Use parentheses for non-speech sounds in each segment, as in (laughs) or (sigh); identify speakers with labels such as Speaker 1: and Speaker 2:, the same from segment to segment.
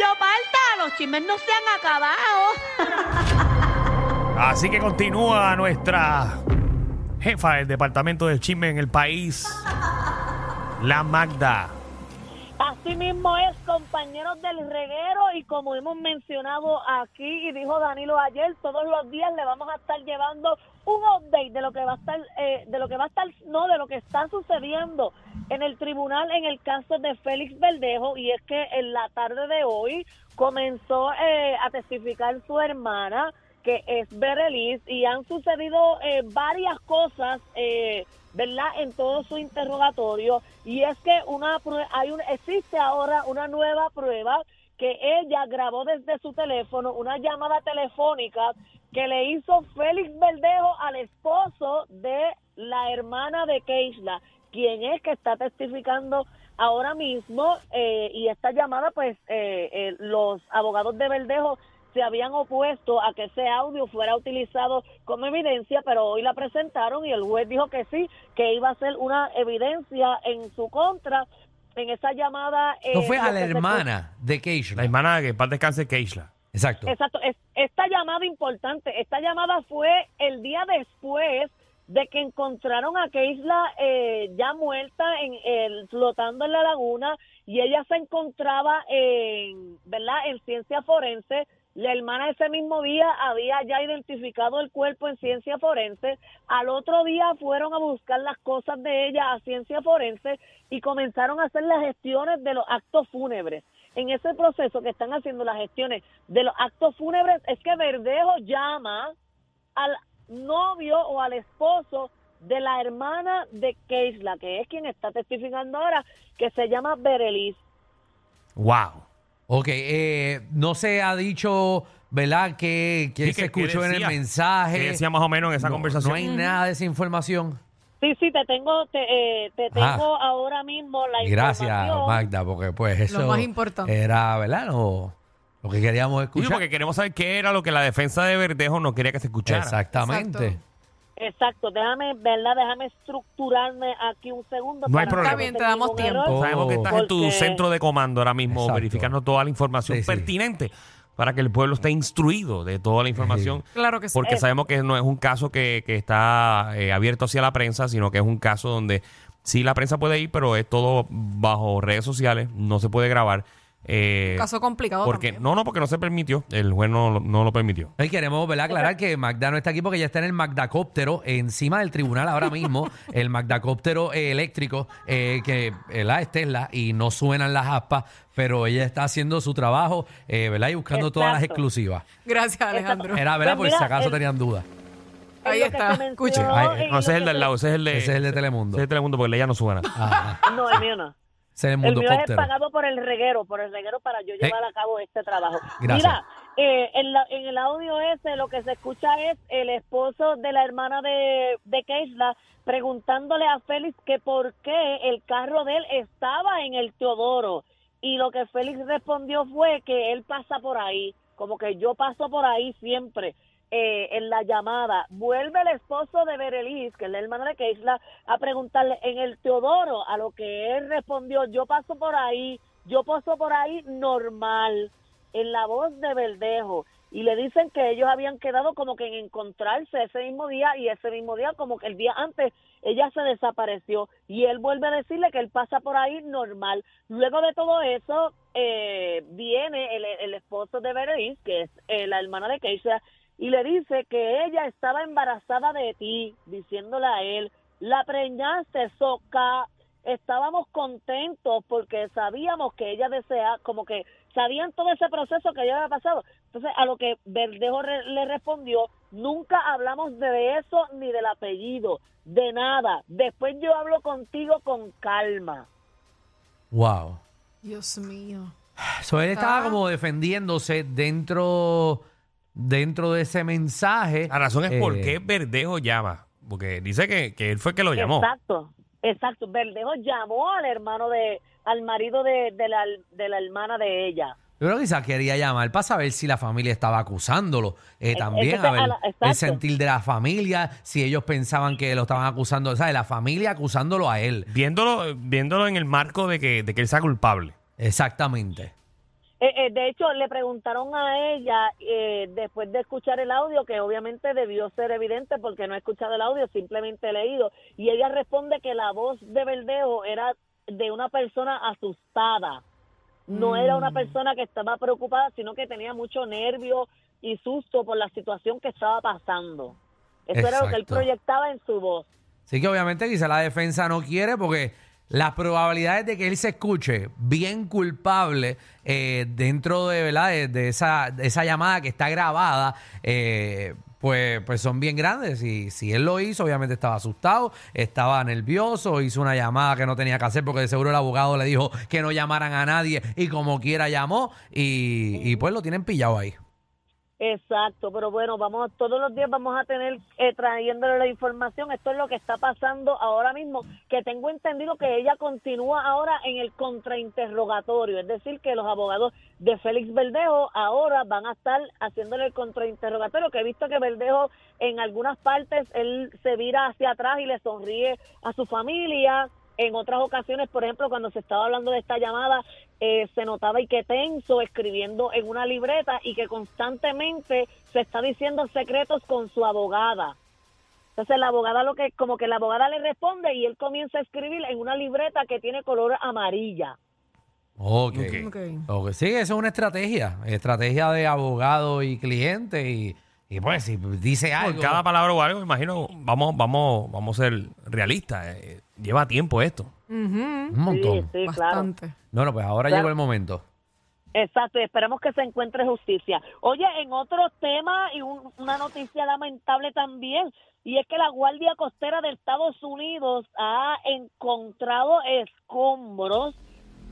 Speaker 1: ¡Ay, majayo falta! Los chismes no se han acabado.
Speaker 2: Así que continúa nuestra jefa del departamento del chisme en el país, la Magda.
Speaker 1: Así mismo es, compañeros del reguero, y como hemos mencionado aquí y dijo Danilo ayer, todos los días le vamos a estar llevando un update de lo que va a estar, eh, de lo que va a estar, no, de lo que está sucediendo en el tribunal en el caso de Félix Verdejo, y es que en la tarde de hoy comenzó eh, a testificar su hermana, que es Berelis, y han sucedido eh, varias cosas, eh, ¿verdad? En todo su interrogatorio, y es que una hay un, existe ahora una nueva prueba que ella grabó desde su teléfono, una llamada telefónica que le hizo Félix Verdejo al esposo de la hermana de Keishla, quien es que está testificando ahora mismo, eh, y esta llamada, pues, eh, eh, los abogados de Verdejo se habían opuesto a que ese audio fuera utilizado como evidencia, pero hoy la presentaron y el juez dijo que sí, que iba a ser una evidencia en su contra en esa llamada.
Speaker 3: No
Speaker 1: eh,
Speaker 3: fue a
Speaker 1: lo
Speaker 3: la
Speaker 1: que se-
Speaker 3: hermana de Keishla.
Speaker 2: La hermana de que paz descanse Keishla.
Speaker 3: Exacto.
Speaker 1: Exacto, es- esta llamada importante, esta llamada fue el día después de que encontraron a Keisla eh, ya muerta, en el, flotando en la laguna, y ella se encontraba en, ¿verdad?, en ciencia forense. La hermana ese mismo día había ya identificado el cuerpo en ciencia forense. Al otro día fueron a buscar las cosas de ella a ciencia forense y comenzaron a hacer las gestiones de los actos fúnebres. En ese proceso que están haciendo las gestiones de los actos fúnebres es que Verdejo llama al novio o al esposo de la hermana de Keisla, que es quien está testificando ahora, que se llama Berelis.
Speaker 2: Wow.
Speaker 3: Ok, eh, no se ha dicho, ¿verdad? Que, que
Speaker 2: Sí,
Speaker 3: se
Speaker 2: que- que
Speaker 3: escuchó en el
Speaker 2: decía,
Speaker 3: mensaje.
Speaker 2: ¿Qué decía más o menos en esa
Speaker 3: No-
Speaker 2: conversación?
Speaker 3: No hay nada de esa información.
Speaker 1: Sí, sí, te tengo, te, eh, te
Speaker 3: Ah.
Speaker 1: tengo ahora mismo la
Speaker 3: Gracias,
Speaker 1: información.
Speaker 3: Magda, porque pues eso
Speaker 4: más importante.
Speaker 3: era, ¿verdad? Lo, lo que queríamos
Speaker 2: Sí,
Speaker 3: escuchar.
Speaker 2: porque queremos saber qué era lo que la defensa de Verdejo no quería que se escuchara.
Speaker 3: Exactamente.
Speaker 4: Exacto.
Speaker 1: Exacto, déjame, ¿verdad? Déjame estructurarme aquí un segundo.
Speaker 2: No hay problema.
Speaker 4: Está bien, te damos tiempo.
Speaker 1: error.
Speaker 2: Sabemos que estás en tu centro de comando ahora mismo
Speaker 3: Exacto.
Speaker 2: verificando toda la información
Speaker 3: Sí, sí.
Speaker 2: pertinente para que el pueblo esté instruido de toda la información.
Speaker 4: Claro que sí.
Speaker 2: Porque
Speaker 1: Eh.
Speaker 2: sabemos que no es un caso que, que está eh, abierto hacia la prensa, sino que es un caso donde sí la prensa puede ir, pero es todo bajo redes sociales, no se puede grabar. Eh,
Speaker 4: Caso complicado
Speaker 2: porque
Speaker 4: también.
Speaker 2: No, no, porque no se permitió. El juez no, lo- no lo permitió.
Speaker 3: Y queremos ¿verdad? aclarar que Magda no está aquí porque ella está en el Magdacóptero encima del tribunal ahora (laughs) mismo, el Magdacóptero eh, eléctrico, eh, que ¿verdad? es Tesla y no suenan las aspas, pero ella está haciendo su trabajo eh, ¿verdad? y buscando todas las exclusivas.
Speaker 4: Gracias, Alejandro.
Speaker 3: Era verdad,
Speaker 1: Pues
Speaker 3: por si acaso
Speaker 1: el-
Speaker 3: tenían dudas.
Speaker 4: Ahí está, escuche.
Speaker 2: No, ese es el del
Speaker 1: se-
Speaker 2: lado, ese es el de.
Speaker 3: Ese es el de Telemundo.
Speaker 2: Ese es de Telemundo porque el de ella no suena.
Speaker 3: Ajá.
Speaker 1: No, el mío no.
Speaker 3: El
Speaker 1: mío es pagado por el reguero, por el reguero para yo llevar a cabo este trabajo.
Speaker 3: Gracias.
Speaker 1: Mira, eh, en, la- en el audio ese lo que se escucha es el esposo de la hermana de, de Keisla preguntándole a Félix que por qué el carro de él estaba en el Teodoro. Y lo que Félix respondió fue que él pasa por ahí, como que yo paso por ahí siempre. Eh, en la llamada, vuelve el esposo de Berelis, que es la hermana de Keisla, a preguntarle en el Teodoro, a lo que él respondió, yo paso por ahí, yo paso por ahí normal, en la voz de Verdejo. Y le dicen que ellos habían quedado como que en encontrarse ese mismo día y ese mismo día, como que el día antes, ella se desapareció. Y él vuelve a decirle que él pasa por ahí normal. Luego de todo eso, eh, viene el, el esposo de Berenice, que es eh, la hermana de Keisha, y le dice que ella estaba embarazada de ti, diciéndole a él, la preñaste, soca. Estábamos contentos porque sabíamos que ella desea, como que sabían todo ese proceso que ella había pasado. Entonces, a lo que Verdejo re- le respondió, nunca hablamos de eso ni del apellido, de nada. Después yo hablo contigo con calma.
Speaker 3: Wow.
Speaker 4: Dios mío.
Speaker 3: So, él estaba como defendiéndose dentro, dentro de ese mensaje.
Speaker 2: La razón es por
Speaker 3: Eh,
Speaker 2: qué Verdejo llama. Porque dice que, que él fue el que lo llamó.
Speaker 1: Exacto, exacto. Verdejo llamó al hermano de, al marido de, de la, de la hermana de ella.
Speaker 3: Yo creo que quizás quería llamar para saber si la familia estaba acusándolo. Eh, también,
Speaker 1: entonces,
Speaker 3: a ver,
Speaker 1: a la- exacto.
Speaker 3: el sentir de la familia, si ellos pensaban que lo estaban acusando, ¿sabes? La familia acusándolo a él.
Speaker 2: Viéndolo, viéndolo en el marco de que, de que él sea culpable.
Speaker 3: Exactamente.
Speaker 1: Eh, eh, de hecho, le preguntaron a ella eh, después de escuchar el audio, que obviamente debió ser evidente porque no he escuchado el audio, simplemente he leído, y ella responde que la voz de Verdejo era de una persona asustada, no era una persona que estaba preocupada, sino que tenía mucho nervio y susto por la situación que estaba pasando. Eso era lo que él proyectaba en su voz.
Speaker 3: Así que obviamente quizá la defensa no quiere porque las probabilidades de que él se escuche bien culpable eh, dentro de, ¿verdad? de, esa, de esa llamada que está grabada, eh, pues, pues son bien grandes. Y si él lo hizo, obviamente estaba asustado, estaba nervioso, hizo una llamada que no tenía que hacer porque de seguro el abogado le dijo que no llamaran a nadie y como quiera llamó y, y pues lo tienen pillado ahí.
Speaker 1: Exacto, pero bueno, vamos todos los días vamos a tener eh, trayéndole la información. Esto es lo que está pasando ahora mismo, que tengo entendido que ella continúa ahora en el contrainterrogatorio, es decir, que los abogados de Félix Verdejo ahora van a estar haciéndole el contrainterrogatorio, que he visto que Verdejo en algunas partes él se vira hacia atrás y le sonríe a su familia. En otras ocasiones, por ejemplo, cuando se estaba hablando de esta llamada, eh, se notaba y que tenso escribiendo en una libreta y que constantemente se está diciendo secretos con su abogada. Entonces la abogada lo que como que la abogada le responde y él comienza a escribir en una libreta que tiene color amarilla.
Speaker 3: Ok.
Speaker 4: Ok.
Speaker 3: Ok, Sí, eso es una estrategia. Estrategia de abogado y cliente. Y, y pues, si dice
Speaker 2: Por
Speaker 3: algo.
Speaker 2: cada palabra o algo, me imagino, vamos, vamos, vamos a ser realistas. eh, lleva tiempo esto.
Speaker 3: Un montón.
Speaker 1: Sí, sí, claro.
Speaker 4: Bastante.
Speaker 3: Bueno, pues ahora
Speaker 1: Claro.
Speaker 3: llegó el momento.
Speaker 1: Exacto, y esperemos que se encuentre justicia. Oye, en otro tema y un- una noticia lamentable también, y es que la Guardia Costera de Estados Unidos ha encontrado escombros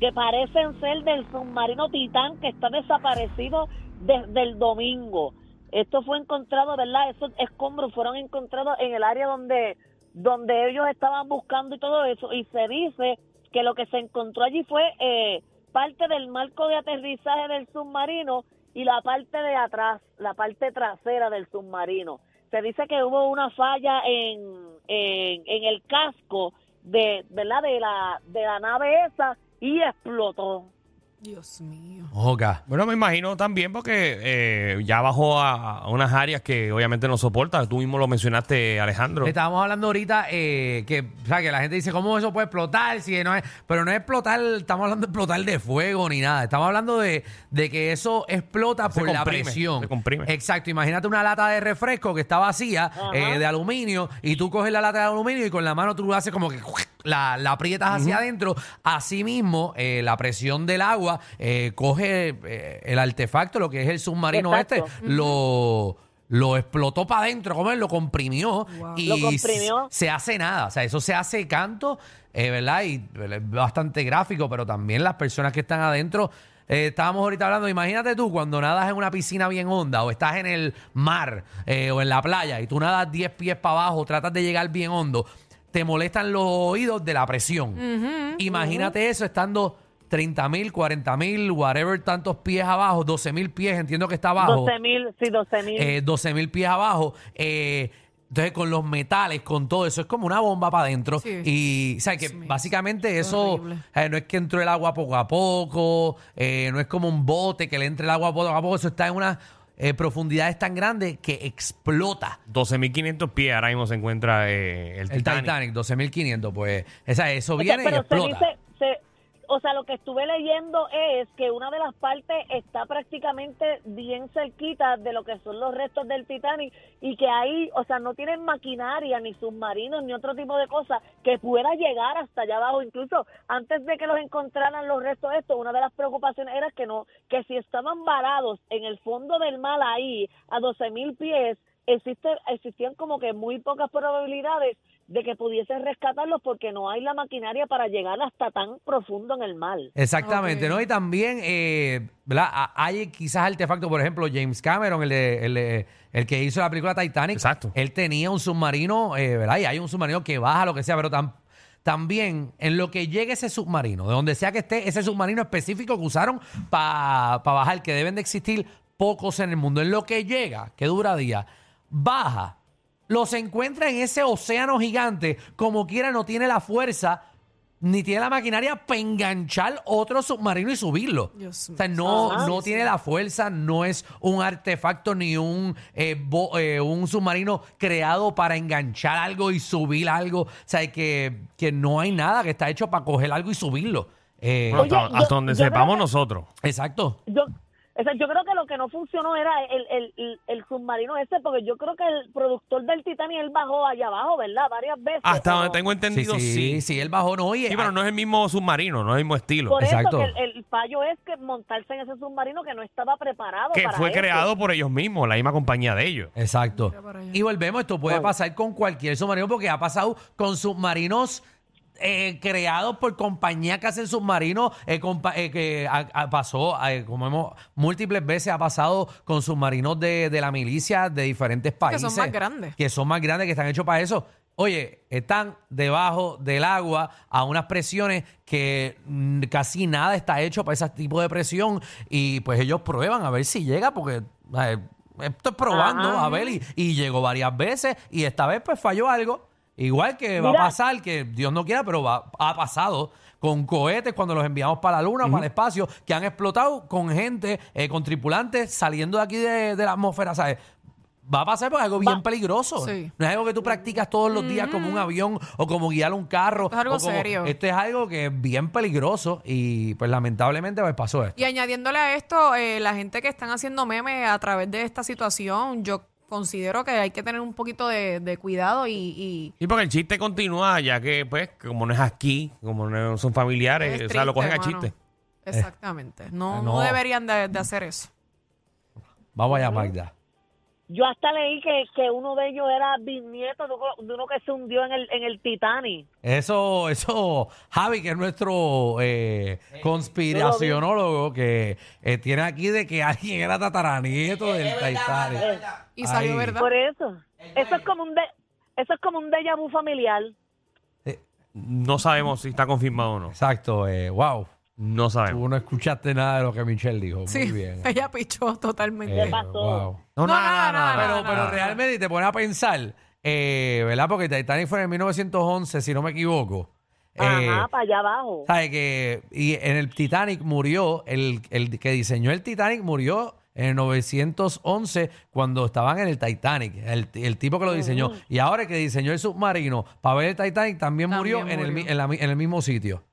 Speaker 1: que parecen ser del submarino Titán que está desaparecido desde el domingo. Esto fue encontrado, ¿verdad? Esos escombros fueron encontrados en el área donde donde ellos estaban buscando y todo eso, y se dice que lo que se encontró allí fue eh, parte del marco de aterrizaje del submarino y la parte de atrás, la parte trasera del submarino. Se dice que hubo una falla en, en, en el casco de, ¿verdad? de la de la nave esa y explotó.
Speaker 4: Dios mío.
Speaker 3: Oca.
Speaker 2: Bueno, me imagino también porque eh, ya bajó a, a unas áreas que obviamente no soporta. Tú mismo lo mencionaste, Alejandro.
Speaker 3: Estábamos hablando ahorita eh, que, o sea, que la gente dice, ¿cómo eso puede explotar? Si no es, pero no es explotar, estamos hablando de explotar de fuego ni nada. Estamos hablando de, de que eso explota
Speaker 2: Se
Speaker 3: por la presión.
Speaker 2: se comprime.
Speaker 3: Exacto. Imagínate una lata de refresco que está vacía eh, de aluminio y tú coges la lata de aluminio y con la mano tú haces como que la, la aprietas hacia adentro. Asimismo, eh, la presión del agua eh, coge eh, el artefacto, lo que es el submarino
Speaker 1: Exacto.
Speaker 3: este, lo, lo explotó para adentro, como él lo comprimió y
Speaker 1: Lo comprimió.
Speaker 3: se hace nada. O sea, eso se hace canto, eh, ¿verdad? Y es bastante gráfico, pero también las personas que están adentro. eh, estábamos ahorita hablando, imagínate tú cuando nadas en una piscina bien honda o estás en el mar eh, o en la playa y tú nadas 10 pies para abajo, tratas de llegar bien hondo, te molestan los oídos de la presión. Imagínate eso estando 30 mil, 40 mil, whatever, tantos pies abajo, 12 mil pies, entiendo que está abajo.
Speaker 1: 12 mil, sí, 12 mil.
Speaker 3: Eh, 12 mil pies abajo. eh, entonces, con los metales, con todo eso, es como una bomba para adentro.
Speaker 4: Sí.
Speaker 3: Y, o sea, que
Speaker 4: Dios mío,
Speaker 3: básicamente eso
Speaker 4: horrible.
Speaker 3: eh, no es que entró el agua poco a poco, eh, no es como un bote que le entre el agua poco a poco, eso está en unas eh, profundidades tan grandes que explota.
Speaker 2: 12.500 pies ahora mismo se encuentra eh, el
Speaker 3: El
Speaker 2: Titanic.
Speaker 3: Titanic, 12.500, pues esa, eso
Speaker 1: O sea,
Speaker 3: viene y explota.
Speaker 1: dice, o sea, lo que estuve leyendo es que una de las partes está prácticamente bien cerquita de lo que son los restos del Titanic y que ahí, o sea, no tienen maquinaria, ni submarinos, ni otro tipo de cosas que pueda llegar hasta allá abajo. Incluso antes de que los encontraran los restos de esto, una de las preocupaciones era que no, que si estaban varados en el fondo del mar ahí a 12 mil pies, existe, existían como que muy pocas probabilidades de que pudiesen rescatarlos porque no hay la maquinaria para llegar hasta tan profundo en el mar.
Speaker 3: Exactamente. ¿no? Y también, eh, ¿verdad? A- Hay quizás artefactos, por ejemplo, James Cameron, el, de- el, de- el que hizo la película Titanic.
Speaker 2: Exacto.
Speaker 3: Él tenía un submarino, eh, ¿verdad? Y hay un submarino que baja, lo que sea, pero tam- también en lo que llegue ese submarino, de donde sea que esté, ese submarino específico que usaron para bajar, que deben de existir pocos en el mundo, en lo que llega, que dura día, baja, los encuentra en ese océano gigante, como quiera no tiene la fuerza ni tiene la maquinaria para enganchar otro submarino y subirlo.
Speaker 4: Dios
Speaker 3: o sea, no,
Speaker 1: Ajá.
Speaker 3: no tiene la fuerza, no es un artefacto ni un, eh, bo- eh, un submarino creado para enganchar algo y subir algo. O sea, que, que no hay nada que está hecho para coger algo y subirlo. Eh,
Speaker 2: Bueno,
Speaker 1: Oye,
Speaker 2: hasta,
Speaker 1: yo-
Speaker 2: hasta donde sepamos
Speaker 1: que-
Speaker 2: nosotros.
Speaker 3: exacto.
Speaker 1: Yo, o sea, yo creo que lo que no funcionó era el, el, el, el submarino ese, porque yo creo que el productor del Titanic, él bajó allá abajo, ¿verdad? Varias veces.
Speaker 2: Hasta
Speaker 1: ¿o
Speaker 2: donde tengo entendido,
Speaker 3: sí,
Speaker 2: sí.
Speaker 3: sí, el bajó no. Oye,
Speaker 2: Sí, pero no es el mismo submarino, no es el mismo estilo.
Speaker 1: Por
Speaker 3: Exacto.
Speaker 1: eso que el, el fallo es que montarse en ese submarino que no estaba preparado
Speaker 2: que
Speaker 1: para
Speaker 2: fue
Speaker 1: eso.
Speaker 2: creado por ellos mismos, la misma compañía de ellos.
Speaker 3: Exacto. Y volvemos, esto puede pasar con cualquier submarino porque ha pasado con submarinos eh, creados por compañías que hacen submarinos, eh, compa- eh, que ha- ha- pasó, eh, como hemos múltiples veces ha pasado con submarinos de, de la milicia de diferentes países.
Speaker 4: son más grandes.
Speaker 3: Que son más grandes, que están hechos para eso. Oye, están debajo del agua a unas presiones que mm, casi nada está hecho para ese tipo de presión y pues ellos prueban a ver si llega porque eh, esto es probando
Speaker 1: Ajá.
Speaker 3: a ver y, y llegó varias veces y esta vez pues falló algo. Igual que va a pasar, que Dios no quiera, pero va, ha pasado con cohetes cuando los enviamos para la luna o para el espacio, que han explotado con gente, eh, con tripulantes saliendo de aquí de, de la atmósfera, ¿sabes? Va a pasar porque es algo bien
Speaker 1: Va-
Speaker 3: peligroso.
Speaker 4: Sí.
Speaker 3: No es algo que tú practicas todos los días como un avión o como guiar un carro.
Speaker 4: Esto es algo
Speaker 3: o como-
Speaker 4: serio.
Speaker 3: Esto es algo que es bien peligroso y pues lamentablemente pues pasó esto.
Speaker 4: Y añadiéndole a esto, eh, la gente que están haciendo memes a través de esta situación, yo considero que hay que tener un poquito de, de cuidado y, y
Speaker 2: Y porque el chiste continúa, ya que, pues, como no es aquí, como no son familiares,
Speaker 4: es
Speaker 2: o sea, lo
Speaker 4: triste,
Speaker 2: cogen a
Speaker 4: mano.
Speaker 2: chiste.
Speaker 4: Exactamente. No,
Speaker 3: Eh,
Speaker 4: no
Speaker 3: no.
Speaker 4: deberían de, de hacer eso.
Speaker 3: Vamos allá, Magda.
Speaker 1: Yo hasta leí que, que uno de ellos era bisnieto de uno, que se hundió en el, en el Titanic.
Speaker 3: Eso, eso, Javi, que es nuestro eh, conspiracionólogo, que eh, tiene aquí de que alguien era tataranieto del Titanic.
Speaker 4: Y salió verdad.
Speaker 1: Por eso. Eso es como un de, eso es como un déjà vu familiar.
Speaker 2: No sabemos si está confirmado o no.
Speaker 3: Exacto, eh, wow.
Speaker 2: No sabemos.
Speaker 3: Tú no escuchaste nada de lo que Michelle dijo.
Speaker 4: Sí,
Speaker 3: Muy bien. (laughs)
Speaker 4: ella pichó totalmente.
Speaker 3: Eh,
Speaker 1: pasó?
Speaker 3: wow.
Speaker 2: No,
Speaker 4: No, nada, nada,
Speaker 3: Pero,
Speaker 4: nada,
Speaker 3: pero
Speaker 4: nada.
Speaker 3: realmente te pones a pensar, eh, ¿verdad? Porque Titanic fue en 1911, si no me equivoco. Eh,
Speaker 1: Ajá, para allá abajo.
Speaker 3: ¿Sabe que y en el Titanic murió, el, el que diseñó el Titanic murió en el 911 cuando estaban en el Titanic, el, el tipo que lo diseñó. Y ahora el que diseñó el submarino para ver el Titanic también,
Speaker 4: También
Speaker 3: murió, En, el, la en el mismo sitio.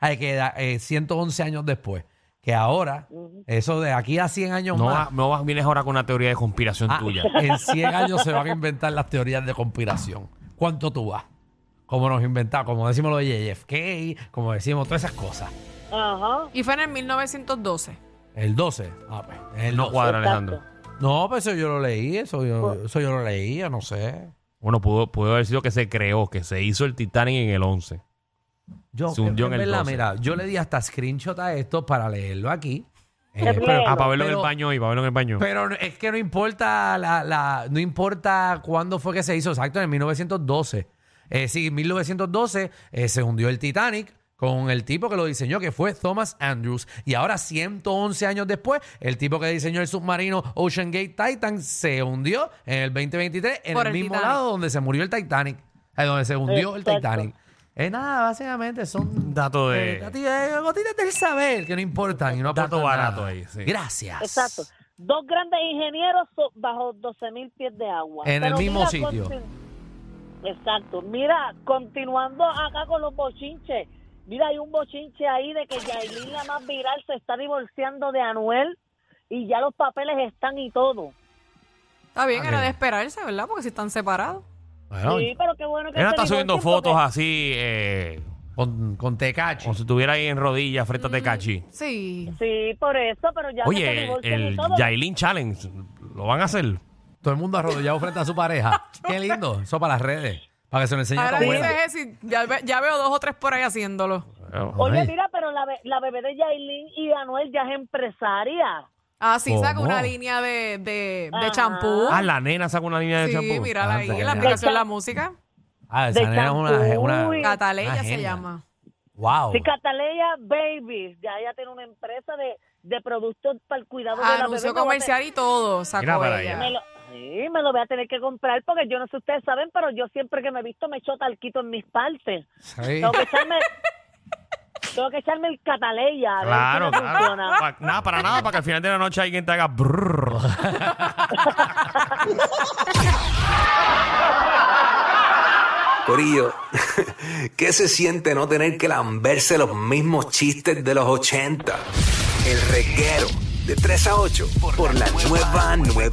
Speaker 3: Hay que da- eh, 111 años después. Que ahora, eso de aquí a 100 años
Speaker 2: No,
Speaker 3: más,
Speaker 2: va- no vas- vienes ahora con una teoría de conspiración
Speaker 3: ah,
Speaker 2: tuya. (laughs)
Speaker 3: en 100 años se van a inventar las teorías de conspiración. ¿Cuánto tú vas? Como nos inventamos, como decimos lo de JFK, como decimos todas esas cosas.
Speaker 1: Ajá.
Speaker 4: Y fue en el 1912.
Speaker 3: El 12. Ah, pues, el
Speaker 2: No
Speaker 3: 12.
Speaker 2: cuadra. Alejandro.
Speaker 3: No, pues eso yo lo leí, eso yo, eso yo lo leí, yo no sé.
Speaker 2: Bueno, pudo, pudo haber sido que se creó, que se hizo el Titanic en el 11.
Speaker 3: Yo,
Speaker 2: Se hundió en el
Speaker 3: verdad,
Speaker 2: 12.
Speaker 3: mira, yo le di hasta screenshot a esto para leerlo aquí. Eh, pero,
Speaker 2: Ah, para verlo en
Speaker 3: pero-
Speaker 2: el baño y para verlo en el baño.
Speaker 3: pero no- es que no importa la, la- no importa cuándo fue que se hizo, exacto, en 1912. Eh, sí, en 1912 eh, se hundió el Titanic con el tipo que lo diseñó, que fue Thomas Andrews. Y ahora, 111 años después, el tipo que diseñó el submarino Ocean Gate Titan se hundió en el 2023 en
Speaker 4: Por
Speaker 3: el,
Speaker 4: el
Speaker 3: mismo
Speaker 4: Titanic.
Speaker 3: lado donde se murió el Titanic, eh, donde se hundió el
Speaker 1: Exacto.
Speaker 3: Titanic. Es nada, básicamente son
Speaker 2: Dato
Speaker 3: eh,
Speaker 2: de...
Speaker 3: eh, gotitas del saber que no importan y no
Speaker 2: Dato
Speaker 3: aportan
Speaker 2: barato
Speaker 3: nada.
Speaker 2: ahí, sí.
Speaker 3: Gracias.
Speaker 1: Exacto. Dos grandes ingenieros so- bajo 12 mil pies de agua.
Speaker 3: En el mismo
Speaker 1: mira,
Speaker 3: sitio.
Speaker 1: continu- Exacto. Mira, continuando acá con los bochinches. Mira, hay un bochinche ahí de que Yailin, la más viral, se está divorciando de Anuel y ya los papeles están y todo.
Speaker 4: Está bien,
Speaker 3: Ok.
Speaker 4: era de esperarse, ¿verdad? Porque si están separados.
Speaker 3: Bueno,
Speaker 1: sí, pero qué bueno que
Speaker 2: Ella está subiendo fotos
Speaker 1: porque-
Speaker 2: así, eh,
Speaker 3: con, con Tecachi.
Speaker 2: como si estuviera ahí en rodillas frente a Tecachi.
Speaker 4: Sí.
Speaker 1: Sí, por eso, pero ya
Speaker 2: Oye, el
Speaker 1: todo.
Speaker 2: Yailin Challenge, ¿lo van a hacer?
Speaker 3: Todo el mundo arrodillado frente a su pareja. (laughs) Qué lindo. Eso para las redes. Para que se lo enseñe a
Speaker 4: Ahora dices y ya, ve- ya veo dos o tres por ahí haciéndolo.
Speaker 1: Oye,
Speaker 3: Ay.
Speaker 1: mira, pero la, be- la bebé de Yailin y Anuel ya es empresaria.
Speaker 4: Ah, sí, saca una línea de, de, de
Speaker 1: Ajá.
Speaker 4: champú.
Speaker 2: Ah, la nena saca una línea de
Speaker 4: sí,
Speaker 2: champú.
Speaker 4: mírala ahí,
Speaker 3: Anda,
Speaker 4: en la aplicación La Música.
Speaker 3: Ah, esa
Speaker 1: de
Speaker 3: nena es una,
Speaker 1: champú
Speaker 3: una,
Speaker 1: y-
Speaker 4: Cataleya
Speaker 3: una
Speaker 4: se llama.
Speaker 3: Wow.
Speaker 1: Sí, Cataleya Babies, ya ella tiene una empresa de, de productos para el cuidado de la bebé.
Speaker 4: Anuncio
Speaker 1: Me voy a
Speaker 4: comercial y todo sacó
Speaker 2: Mira para
Speaker 4: ella.
Speaker 2: allá.
Speaker 1: Me lo, sí, me lo voy a tener que comprar porque yo no sé si ustedes saben, pero yo siempre que me he visto me echo talquito en mis partes.
Speaker 3: Sí.
Speaker 1: Tengo que echarme, (laughs) tengo que echarme el cataleya. a ver
Speaker 2: Claro,
Speaker 1: si me
Speaker 2: claro.
Speaker 1: funciona.
Speaker 2: Pa- nada, para nada, para que al final de la noche alguien te haga brrr. (laughs)
Speaker 5: Corillo, (laughs) ¿qué se siente no tener que lamberse los mismos chistes de los 80? El reguero de 3 a 8 por la nueva 94.